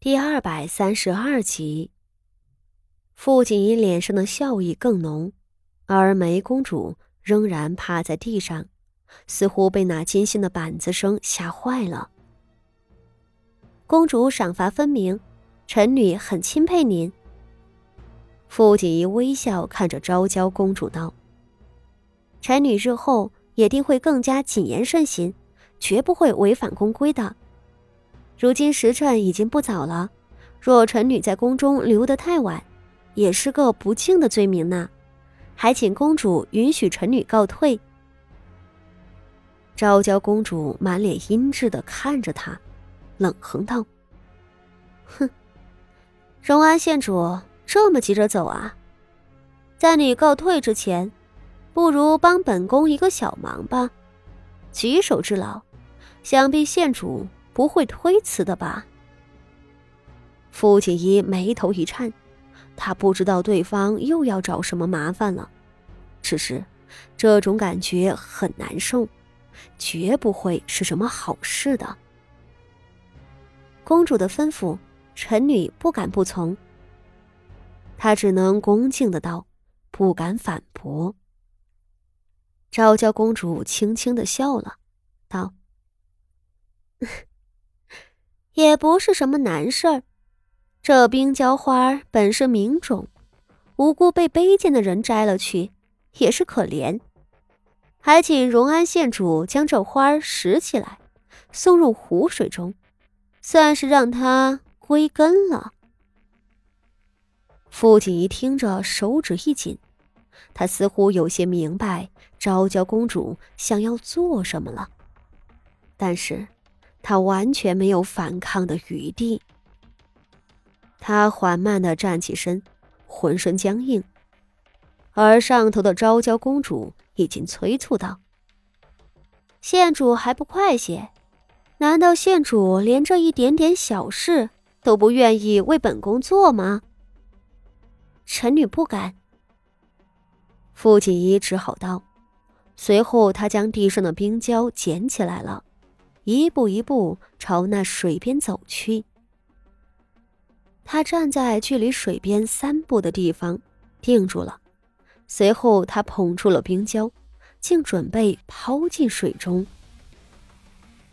第二百三十二集，傅锦仪脸上的笑意更浓，而梅公主仍然趴在地上，似乎被那金星的板子声吓坏了。公主赏罚分明，臣女很钦佩您。傅锦仪微笑看着昭娇公主道：“臣女日后也定会更加谨言慎行，绝不会违反宫规的。”如今时辰已经不早了，若臣女在宫中留得太晚，也是个不敬的罪名呢。还请公主允许臣女告退。昭娇公主满脸阴鸷的看着他，冷哼道：“哼，荣安县主这么急着走啊？在你告退之前，不如帮本宫一个小忙吧，举手之劳，想必县主。”不会推辞的吧？傅锦衣眉头一颤，他不知道对方又要找什么麻烦了，只是这种感觉很难受，绝不会是什么好事的。公主的吩咐，臣女不敢不从。他只能恭敬的道，不敢反驳。昭娇公主轻轻的笑了，道。也不是什么难事儿，这冰娇花本是名种，无辜被卑贱的人摘了去，也是可怜。还请荣安县主将这花拾起来，送入湖水中，算是让它归根了。傅锦仪听着，手指一紧，他似乎有些明白昭娇公主想要做什么了，但是。他完全没有反抗的余地。他缓慢的站起身，浑身僵硬，而上头的昭娇公主已经催促道：“县主还不快些？难道县主连这一点点小事都不愿意为本宫做吗？”臣女不敢。傅锦衣只好道，随后他将地上的冰胶捡起来了。一步一步朝那水边走去。他站在距离水边三步的地方，定住了。随后，他捧出了冰胶，竟准备抛进水中。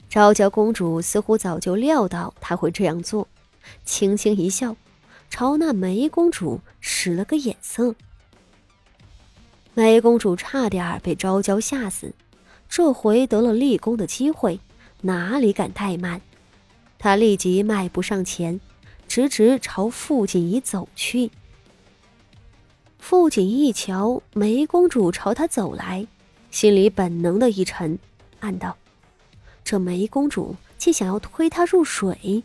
昭娇公主似乎早就料到他会这样做，轻轻一笑，朝那梅公主使了个眼色。梅公主差点被昭娇吓死，这回得了立功的机会。哪里敢怠慢？他立即迈步上前，直直朝傅锦仪走去。傅锦仪一瞧梅公主朝他走来，心里本能的一沉，暗道：这梅公主竟想要推他入水。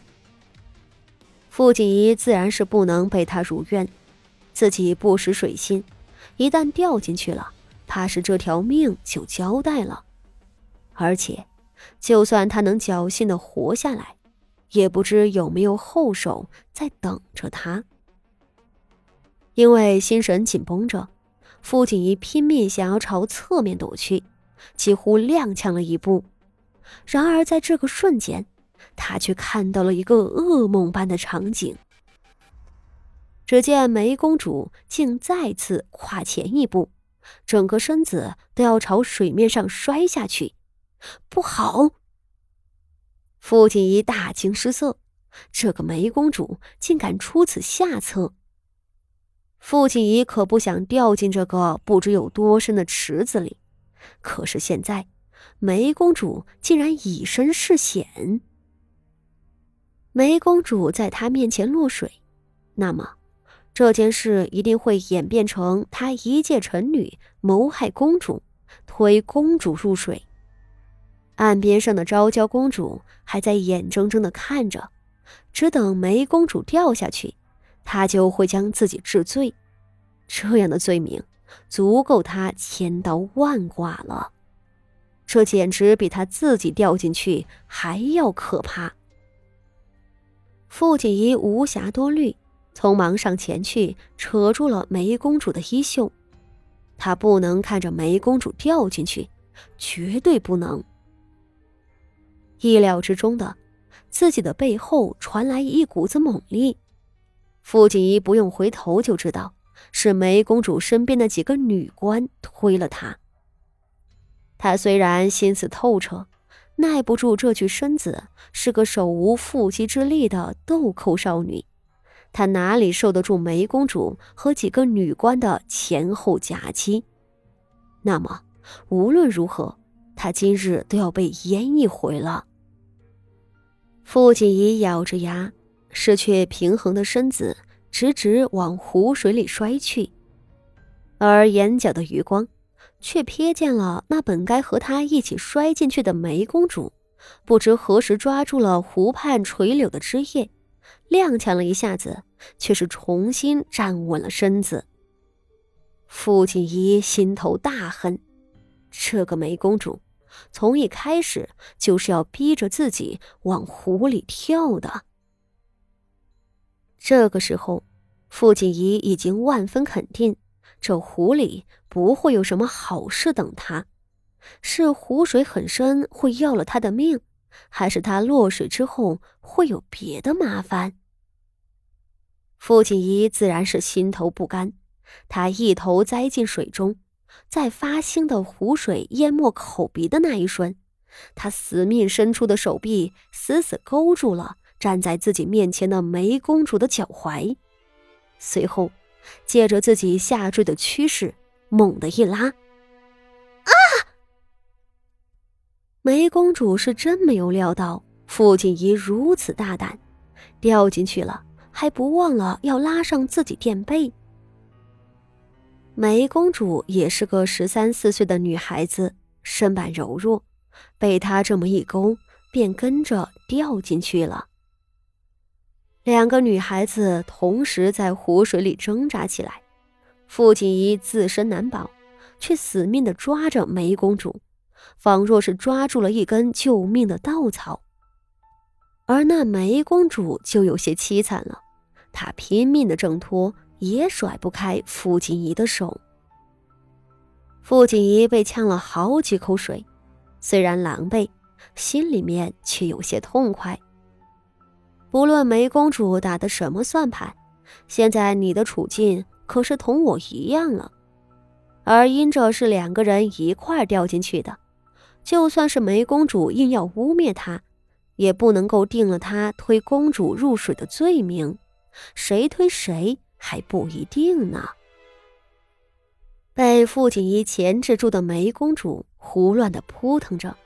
傅锦仪自然是不能被他如愿，自己不识水性，一旦掉进去了，怕是这条命就交代了，而且。就算他能侥幸的活下来，也不知有没有后手在等着他。因为心神紧绷着，傅锦仪拼命想要朝侧面躲去，几乎踉跄了一步。然而在这个瞬间，他却看到了一个噩梦般的场景。只见梅公主竟再次跨前一步，整个身子都要朝水面上摔下去。不好！傅锦仪大惊失色，这个梅公主竟敢出此下策。傅锦仪可不想掉进这个不知有多深的池子里，可是现在梅公主竟然以身试险。梅公主在她面前落水，那么这件事一定会演变成她一介臣女谋害公主，推公主入水。岸边上的昭娇公主还在眼睁睁的看着，只等梅公主掉下去，她就会将自己治罪。这样的罪名，足够她千刀万剐了。这简直比她自己掉进去还要可怕。傅锦仪无暇多虑，匆忙上前去扯住了梅公主的衣袖。她不能看着梅公主掉进去，绝对不能。意料之中的，自己的背后传来一股子猛力。傅锦仪不用回头就知道，是梅公主身边的几个女官推了她。她虽然心思透彻，耐不住这具身子，是个手无缚鸡之力的豆蔻少女，她哪里受得住梅公主和几个女官的前后夹击？那么，无论如何，她今日都要被淹一回了。傅锦仪咬着牙。失去平衡的身子直直往湖水里摔去，而眼角的余光却瞥见了那本该和他一起摔进去的梅公主，不知何时抓住了湖畔垂柳的枝叶，踉跄了一下子，却是重新站稳了身子。傅锦仪心头大恨，这个梅公主从一开始就是要逼着自己往湖里跳的。这个时候，傅锦仪已经万分肯定，这湖里不会有什么好事等他。是湖水很深会要了他的命，还是他落水之后会有别的麻烦？傅锦仪自然是心头不甘，他一头栽进水中，在发腥的湖水淹没口鼻的那一瞬，他死命伸出的手臂死死勾住了。站在自己面前的梅公主的脚踝，随后借着自己下坠的趋势，猛地一拉，啊！梅公主是真没有料到傅锦仪如此大胆，掉进去了还不忘了要拉上自己垫背。梅公主也是个十三四岁的女孩子，身板柔弱，被他这么一勾，便跟着掉进去了。两个女孩子同时在湖水里挣扎起来，傅锦仪自身难保，却死命地抓着梅公主，仿若是抓住了一根救命的稻草。而那梅公主就有些凄惨了，她拼命的挣脱，也甩不开傅锦仪的手。傅锦仪被呛了好几口水，虽然狼狈，心里面却有些痛快。不论梅公主打的什么算盘，现在你的处境可是同我一样了。而因着是两个人一块掉进去的，就算是梅公主硬要污蔑他，也不能够定了他推公主入水的罪名。谁推谁还不一定呢。被傅锦衣钳制住的梅公主胡乱的扑腾着，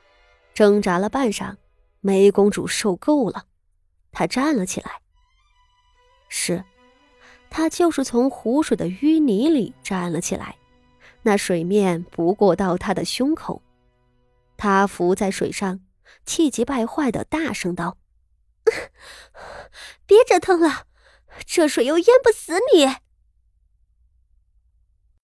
挣扎了半晌，梅公主受够了。她站了起来。是，他就是从湖水的淤泥里站了起来，那水面不过到他的胸口。他浮在水上，气急败坏的大声道：“ 别折腾了，这水又淹不死你。”